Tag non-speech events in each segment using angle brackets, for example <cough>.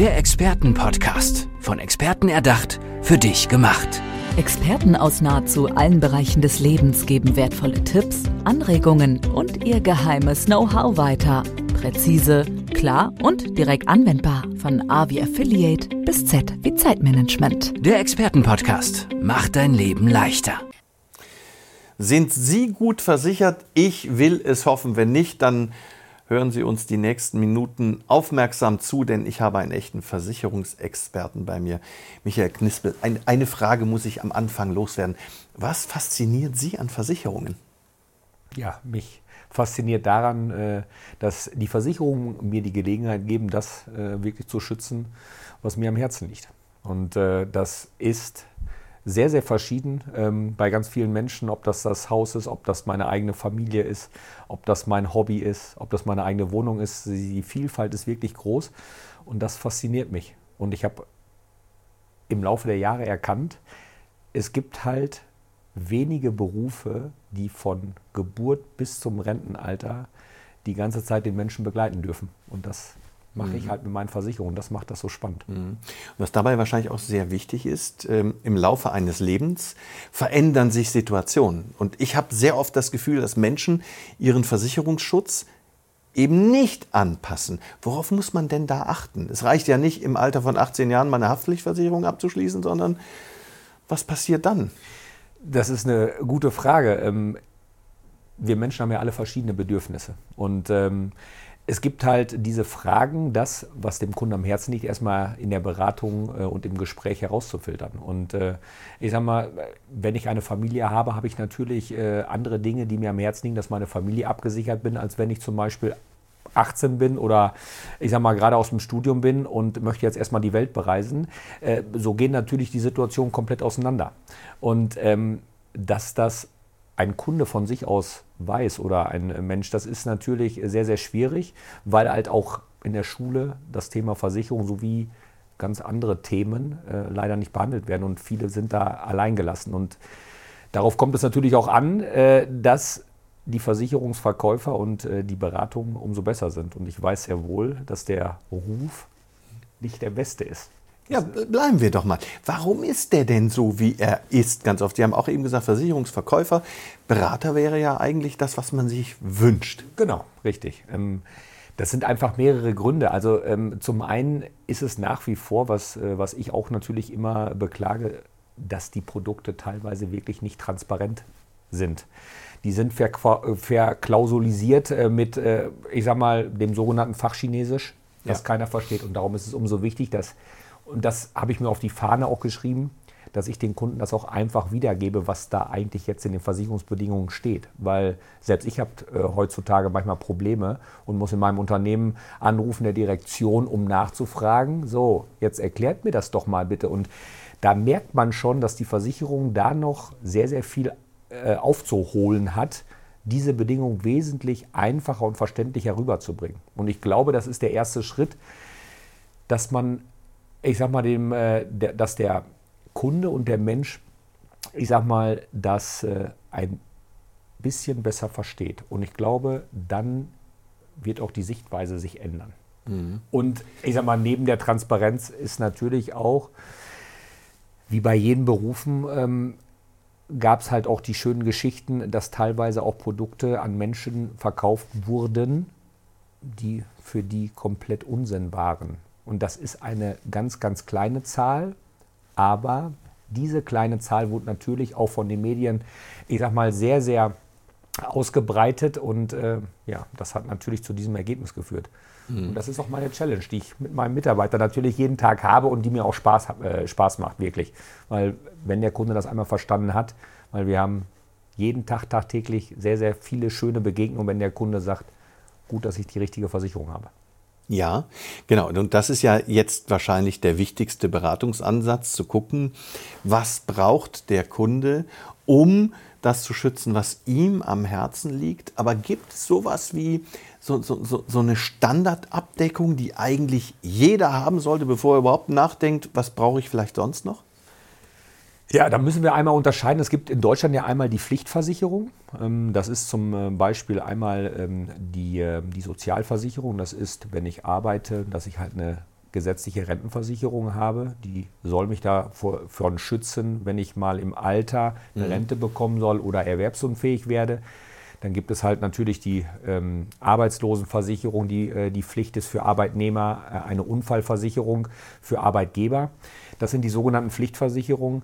Der Expertenpodcast. Von Experten erdacht, für dich gemacht. Experten aus nahezu allen Bereichen des Lebens geben wertvolle Tipps, Anregungen und ihr geheimes Know-how weiter. Präzise, klar und direkt anwendbar. Von A wie Affiliate bis Z wie Zeitmanagement. Der Expertenpodcast macht dein Leben leichter. Sind Sie gut versichert? Ich will es hoffen. Wenn nicht, dann hören Sie uns die nächsten Minuten aufmerksam zu, denn ich habe einen echten Versicherungsexperten bei mir, Michael Knispel. eine Frage muss ich am Anfang loswerden. Was fasziniert Sie an Versicherungen? Ja, mich fasziniert daran, äh, dass die Versicherungen mir die Gelegenheit geben, das äh, wirklich zu schützen, was mir am Herzen liegt. Und äh, das ist sehr, sehr verschieden ähm, bei ganz vielen Menschen, ob das das Haus ist, ob das meine eigene Familie ist, ob das mein Hobby ist, ob das meine eigene Wohnung ist. Die Vielfalt ist wirklich groß und das fasziniert mich. Und ich habe im Laufe der Jahre erkannt, es gibt halt wenige Berufe, die von Geburt bis zum Rentenalter die ganze Zeit den Menschen begleiten dürfen. Und das mache mhm. ich halt mit meinen Versicherungen. Das macht das so spannend. Mhm. Was dabei wahrscheinlich auch sehr wichtig ist, ähm, im Laufe eines Lebens verändern sich Situationen. Und ich habe sehr oft das Gefühl, dass Menschen ihren Versicherungsschutz eben nicht anpassen. Worauf muss man denn da achten? Es reicht ja nicht, im Alter von 18 Jahren meine Haftpflichtversicherung abzuschließen, sondern was passiert dann? Das ist eine gute Frage. Ähm, wir Menschen haben ja alle verschiedene Bedürfnisse. Und ähm, es gibt halt diese Fragen, das, was dem Kunden am Herzen liegt, erstmal in der Beratung äh, und im Gespräch herauszufiltern. Und äh, ich sag mal, wenn ich eine Familie habe, habe ich natürlich äh, andere Dinge, die mir am Herzen liegen, dass meine Familie abgesichert bin, als wenn ich zum Beispiel 18 bin oder ich sag mal gerade aus dem Studium bin und möchte jetzt erstmal die Welt bereisen. So gehen natürlich die Situationen komplett auseinander. Und ähm, dass das ein Kunde von sich aus weiß oder ein Mensch, das ist natürlich sehr, sehr schwierig, weil halt auch in der Schule das Thema Versicherung sowie ganz andere Themen äh, leider nicht behandelt werden und viele sind da alleingelassen. Und darauf kommt es natürlich auch an, äh, dass die Versicherungsverkäufer und äh, die Beratungen umso besser sind. Und ich weiß sehr wohl, dass der Ruf nicht der beste ist. Ja, bleiben wir doch mal. Warum ist der denn so, wie er ist? Ganz oft. Sie haben auch eben gesagt, Versicherungsverkäufer. Berater wäre ja eigentlich das, was man sich wünscht. Genau, richtig. Ähm, das sind einfach mehrere Gründe. Also ähm, zum einen ist es nach wie vor, was, äh, was ich auch natürlich immer beklage, dass die Produkte teilweise wirklich nicht transparent sind. Die sind verklausulisiert äh, mit, äh, ich sag mal, dem sogenannten Fachchinesisch, das ja. keiner versteht. Und darum ist es umso wichtig, dass und das habe ich mir auf die Fahne auch geschrieben, dass ich den Kunden das auch einfach wiedergebe, was da eigentlich jetzt in den Versicherungsbedingungen steht. Weil selbst ich habe äh, heutzutage manchmal Probleme und muss in meinem Unternehmen anrufen der Direktion, um nachzufragen, so, jetzt erklärt mir das doch mal bitte. Und da merkt man schon, dass die Versicherung da noch sehr, sehr viel äh, aufzuholen hat, diese Bedingungen wesentlich einfacher und verständlicher rüberzubringen. Und ich glaube, das ist der erste Schritt, dass man ich sag mal, dem, äh, der, dass der Kunde und der Mensch, ich sag mal, das äh, ein bisschen besser versteht. Und ich glaube, dann wird auch die Sichtweise sich ändern. Mhm. Und ich sag mal, neben der Transparenz ist natürlich auch, wie bei jedem Berufen, ähm, gab es halt auch die schönen Geschichten, dass teilweise auch Produkte an Menschen verkauft wurden, die für die komplett Unsinn waren. Und das ist eine ganz, ganz kleine Zahl, aber diese kleine Zahl wurde natürlich auch von den Medien, ich sag mal, sehr, sehr ausgebreitet und äh, ja, das hat natürlich zu diesem Ergebnis geführt. Mhm. Und das ist auch meine Challenge, die ich mit meinem Mitarbeiter natürlich jeden Tag habe und die mir auch Spaß, äh, Spaß macht, wirklich. Weil wenn der Kunde das einmal verstanden hat, weil wir haben jeden Tag tagtäglich sehr, sehr viele schöne Begegnungen, wenn der Kunde sagt, gut, dass ich die richtige Versicherung habe. Ja, genau. Und das ist ja jetzt wahrscheinlich der wichtigste Beratungsansatz, zu gucken, was braucht der Kunde, um das zu schützen, was ihm am Herzen liegt. Aber gibt es sowas wie so, so, so, so eine Standardabdeckung, die eigentlich jeder haben sollte, bevor er überhaupt nachdenkt, was brauche ich vielleicht sonst noch? Ja, da müssen wir einmal unterscheiden. Es gibt in Deutschland ja einmal die Pflichtversicherung. Ähm, das ist zum äh, Beispiel einmal ähm, die, ähm, die Sozialversicherung. Das ist, wenn ich arbeite, dass ich halt eine gesetzliche Rentenversicherung habe. Die soll mich davon schützen, wenn ich mal im Alter eine mhm. Rente bekommen soll oder erwerbsunfähig werde. Dann gibt es halt natürlich die ähm, Arbeitslosenversicherung, die äh, die Pflicht ist für Arbeitnehmer, äh, eine Unfallversicherung für Arbeitgeber. Das sind die sogenannten Pflichtversicherungen.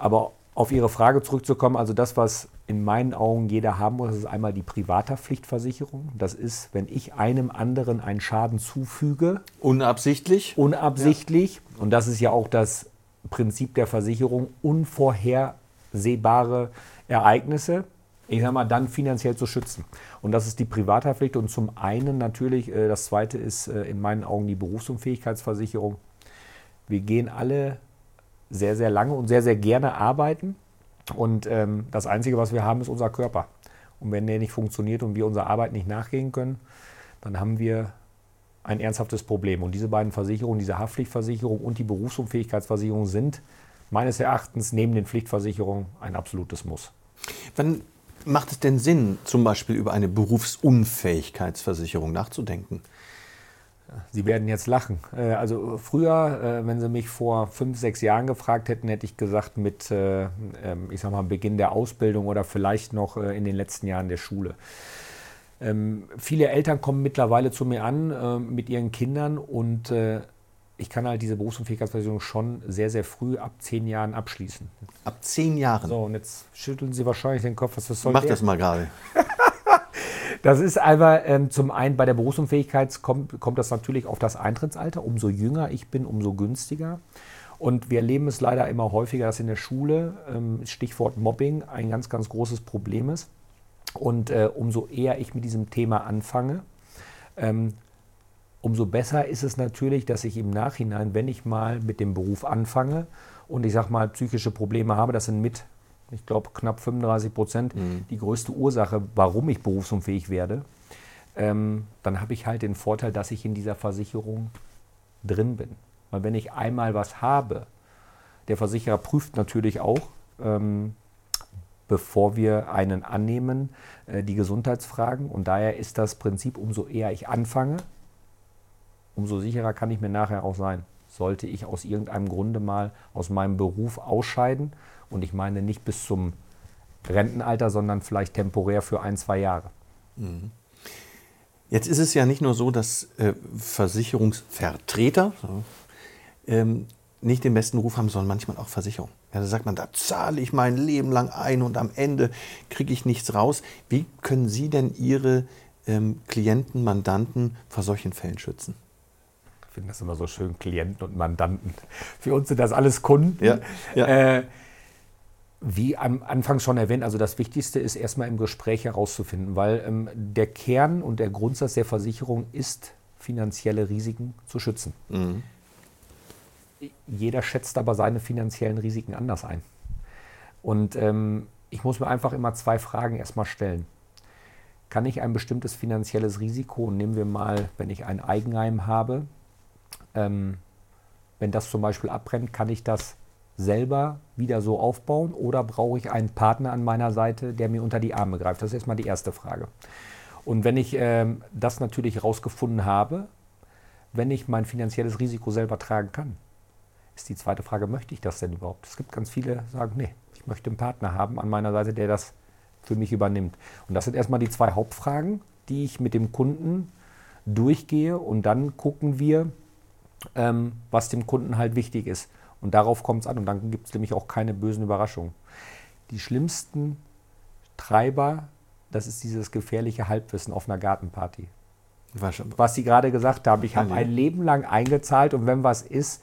Aber auf Ihre Frage zurückzukommen, also das, was in meinen Augen jeder haben muss, ist einmal die Privathaftpflichtversicherung. Das ist, wenn ich einem anderen einen Schaden zufüge. Unabsichtlich? Unabsichtlich. Ja. Und das ist ja auch das Prinzip der Versicherung, unvorhersehbare Ereignisse ich sag mal, dann finanziell zu schützen. Und das ist die Privathaftpflicht. Und zum einen natürlich, äh, das zweite ist äh, in meinen Augen die Berufsunfähigkeitsversicherung. Wir gehen alle sehr, sehr lange und sehr, sehr gerne arbeiten. Und ähm, das Einzige, was wir haben, ist unser Körper. Und wenn der nicht funktioniert und wir unserer Arbeit nicht nachgehen können, dann haben wir ein ernsthaftes Problem. Und diese beiden Versicherungen, diese Haftpflichtversicherung und die Berufsunfähigkeitsversicherung sind meines Erachtens neben den Pflichtversicherungen ein absolutes Muss. Wann Macht es denn Sinn, zum Beispiel über eine Berufsunfähigkeitsversicherung nachzudenken? Sie werden jetzt lachen. Äh, also früher, äh, wenn Sie mich vor fünf, sechs Jahren gefragt hätten, hätte ich gesagt mit, äh, ähm, ich sag mal, Beginn der Ausbildung oder vielleicht noch in den letzten Jahren der Schule. Ähm, viele Eltern kommen mittlerweile zu mir an mit ihren Kindern und ich kann halt diese Berufsunfähigkeitsversicherung schon sehr, sehr früh ab zehn Jahren abschließen. Ab zehn Jahren? So, und jetzt schütteln Sie wahrscheinlich den Kopf, was das soll. Mach der? das mal gerade. <laughs> das ist aber ähm, zum einen bei der Berufsunfähigkeit kommt, kommt das natürlich auf das Eintrittsalter. Umso jünger ich bin, umso günstiger. Und wir erleben es leider immer häufiger, dass in der Schule, ähm, Stichwort Mobbing, ein ganz, ganz großes Problem ist. Und äh, umso eher ich mit diesem Thema anfange, ähm, umso besser ist es natürlich, dass ich im Nachhinein, wenn ich mal mit dem Beruf anfange und ich sage mal psychische Probleme habe, das sind mit, ich glaube, knapp 35 Prozent mhm. die größte Ursache, warum ich berufsunfähig werde, ähm, dann habe ich halt den Vorteil, dass ich in dieser Versicherung drin bin. Weil wenn ich einmal was habe, der Versicherer prüft natürlich auch, ähm, bevor wir einen annehmen, äh, die Gesundheitsfragen. Und daher ist das Prinzip, umso eher ich anfange, umso sicherer kann ich mir nachher auch sein. Sollte ich aus irgendeinem Grunde mal aus meinem Beruf ausscheiden und ich meine nicht bis zum Rentenalter, sondern vielleicht temporär für ein, zwei Jahre. Mhm. Jetzt ist es ja nicht nur so, dass äh, Versicherungsvertreter ähm, nicht den besten Ruf haben, sondern manchmal auch Versicherungen. Ja, da sagt man, da zahle ich mein Leben lang ein und am Ende kriege ich nichts raus. Wie können Sie denn Ihre ähm, Klienten, Mandanten vor solchen Fällen schützen? Ich finde das immer so schön, Klienten und Mandanten. Für uns sind das alles Kunden. Ja, ja. Äh, wie am Anfang schon erwähnt, also das Wichtigste ist erstmal im Gespräch herauszufinden, weil ähm, der Kern und der Grundsatz der Versicherung ist, finanzielle Risiken zu schützen. Mhm. Jeder schätzt aber seine finanziellen Risiken anders ein. Und ähm, ich muss mir einfach immer zwei Fragen erstmal stellen. Kann ich ein bestimmtes finanzielles Risiko, nehmen wir mal, wenn ich ein Eigenheim habe, ähm, wenn das zum Beispiel abbrennt, kann ich das selber wieder so aufbauen oder brauche ich einen Partner an meiner Seite, der mir unter die Arme greift? Das ist erstmal die erste Frage. Und wenn ich ähm, das natürlich herausgefunden habe, wenn ich mein finanzielles Risiko selber tragen kann, ist die zweite Frage, möchte ich das denn überhaupt? Es gibt ganz viele, die sagen, nee, ich möchte einen Partner haben an meiner Seite, der das für mich übernimmt. Und das sind erstmal die zwei Hauptfragen, die ich mit dem Kunden durchgehe und dann gucken wir, ähm, was dem Kunden halt wichtig ist. Und darauf kommt es an und dann gibt es nämlich auch keine bösen Überraschungen. Die schlimmsten Treiber, das ist dieses gefährliche Halbwissen auf einer Gartenparty. Was Sie gerade gesagt haben, ich habe ein Leben lang eingezahlt und wenn was ist,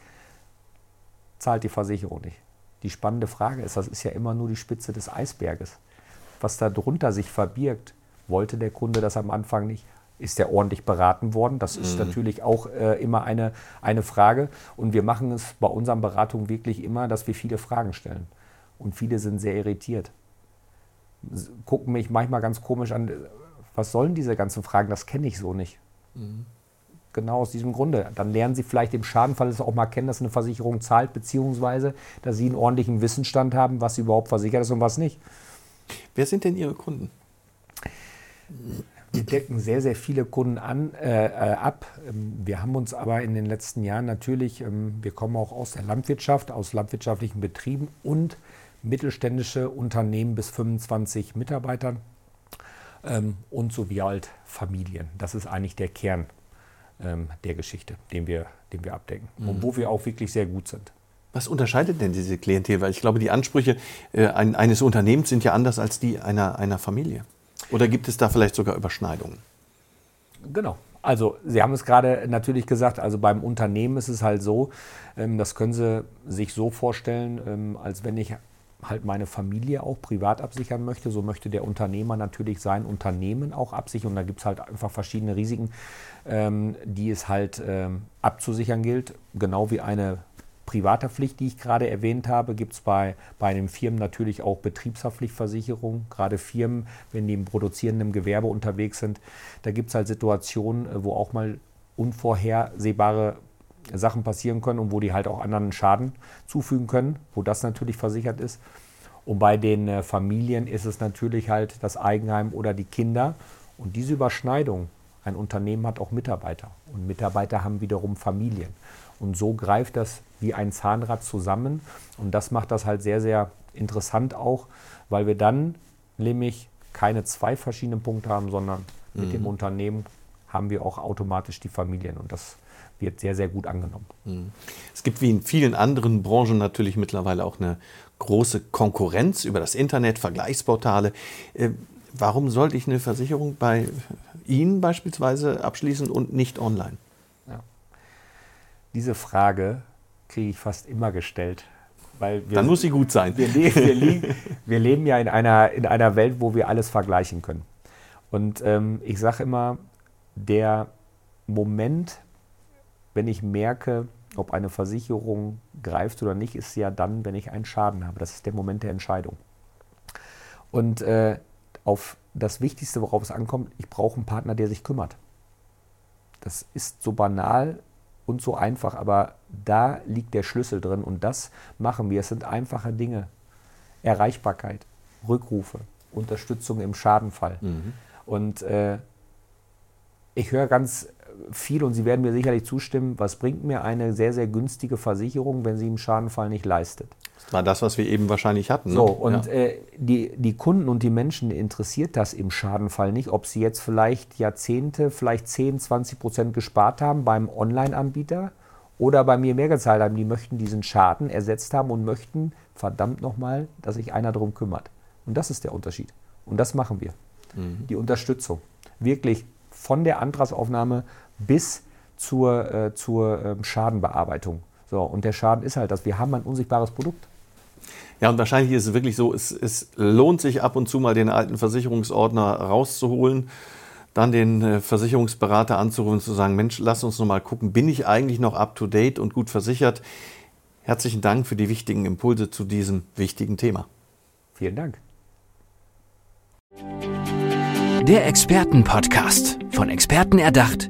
zahlt die Versicherung nicht. Die spannende Frage ist, das ist ja immer nur die Spitze des Eisberges. Was da drunter sich verbirgt, wollte der Kunde das am Anfang nicht, ist er ordentlich beraten worden? Das ist mhm. natürlich auch äh, immer eine, eine Frage. Und wir machen es bei unseren Beratungen wirklich immer, dass wir viele Fragen stellen. Und viele sind sehr irritiert. Gucken mich manchmal ganz komisch an, was sollen diese ganzen Fragen? Das kenne ich so nicht. Mhm. Genau aus diesem Grunde. Dann lernen Sie vielleicht im Schadenfall es auch mal kennen, dass eine Versicherung zahlt, beziehungsweise dass Sie einen ordentlichen Wissensstand haben, was überhaupt versichert ist und was nicht. Wer sind denn Ihre Kunden? Wir decken sehr, sehr viele Kunden an, äh, äh, ab. Ähm, wir haben uns aber in den letzten Jahren natürlich, ähm, wir kommen auch aus der Landwirtschaft, aus landwirtschaftlichen Betrieben und mittelständische Unternehmen bis 25 Mitarbeitern ähm, und sowie halt Familien. Das ist eigentlich der Kern der Geschichte, den wir, den wir abdecken mhm. und wo wir auch wirklich sehr gut sind. Was unterscheidet denn diese Klientel? Weil ich glaube, die Ansprüche äh, ein, eines Unternehmens sind ja anders als die einer, einer Familie. Oder gibt es da vielleicht sogar Überschneidungen? Genau. Also Sie haben es gerade natürlich gesagt, also beim Unternehmen ist es halt so, ähm, das können Sie sich so vorstellen, ähm, als wenn ich halt meine Familie auch privat absichern möchte, so möchte der Unternehmer natürlich sein Unternehmen auch absichern. Und da gibt es halt einfach verschiedene Risiken, ähm, die es halt abzusichern gilt. Genau wie eine private Pflicht, die ich gerade erwähnt habe, gibt es bei, bei den Firmen natürlich auch Betriebshaftpflichtversicherung. Gerade Firmen, wenn die im produzierenden Gewerbe unterwegs sind, da gibt es halt Situationen, äh, wo auch mal unvorhersehbare Sachen passieren können und wo die halt auch anderen Schaden zufügen können, wo das natürlich versichert ist. Und bei den äh, Familien ist es natürlich halt das Eigenheim oder die Kinder. Und diese Überschneidung, ein Unternehmen hat auch Mitarbeiter und Mitarbeiter haben wiederum Familien. Und so greift das wie ein Zahnrad zusammen. Und das macht das halt sehr, sehr interessant auch, weil wir dann nämlich keine zwei verschiedenen Punkte haben, sondern mhm. mit dem mhm. Unternehmen haben wir auch automatisch die Familien. Und das wird sehr, sehr gut angenommen. Mhm. Es gibt wie in vielen anderen Branchen natürlich mittlerweile auch eine große Konkurrenz über das Internet, Vergleichsportale. Warum sollte ich eine Versicherung bei Ihnen beispielsweise abschließen und nicht online? Ja. Diese Frage kriege ich fast immer gestellt. Weil wir, Dann muss sie gut sein. Wir, leben, wir, wir leben ja in einer, in einer Welt, wo wir alles vergleichen können. Und ähm, ich sage immer, der Moment, wenn ich merke, ob eine Versicherung greift oder nicht, ist ja dann, wenn ich einen Schaden habe. Das ist der Moment der Entscheidung. Und äh, auf das Wichtigste, worauf es ankommt, ich brauche einen Partner, der sich kümmert. Das ist so banal und so einfach, aber da liegt der Schlüssel drin und das machen wir. Es sind einfache Dinge. Erreichbarkeit, Rückrufe, Unterstützung im Schadenfall. Mhm. Und äh, ich höre ganz viel und Sie werden mir sicherlich zustimmen, was bringt mir eine sehr, sehr günstige Versicherung, wenn sie im Schadenfall nicht leistet? Das war das, was wir eben wahrscheinlich hatten. Ne? So, und ja. äh, die, die Kunden und die Menschen interessiert das im Schadenfall nicht, ob sie jetzt vielleicht Jahrzehnte, vielleicht 10, 20 Prozent gespart haben beim Online-Anbieter oder bei mir mehr gezahlt haben. Die möchten diesen Schaden ersetzt haben und möchten, verdammt nochmal, dass sich einer darum kümmert. Und das ist der Unterschied. Und das machen wir. Mhm. Die Unterstützung. Wirklich von der Antragsaufnahme bis zur, äh, zur äh, Schadenbearbeitung. So, und der Schaden ist halt das. Wir haben ein unsichtbares Produkt. Ja, und wahrscheinlich ist es wirklich so, es, es lohnt sich ab und zu mal den alten Versicherungsordner rauszuholen, dann den äh, Versicherungsberater anzurufen und zu sagen, Mensch, lass uns noch mal gucken, bin ich eigentlich noch up-to-date und gut versichert? Herzlichen Dank für die wichtigen Impulse zu diesem wichtigen Thema. Vielen Dank. Der Expertenpodcast, von Experten erdacht,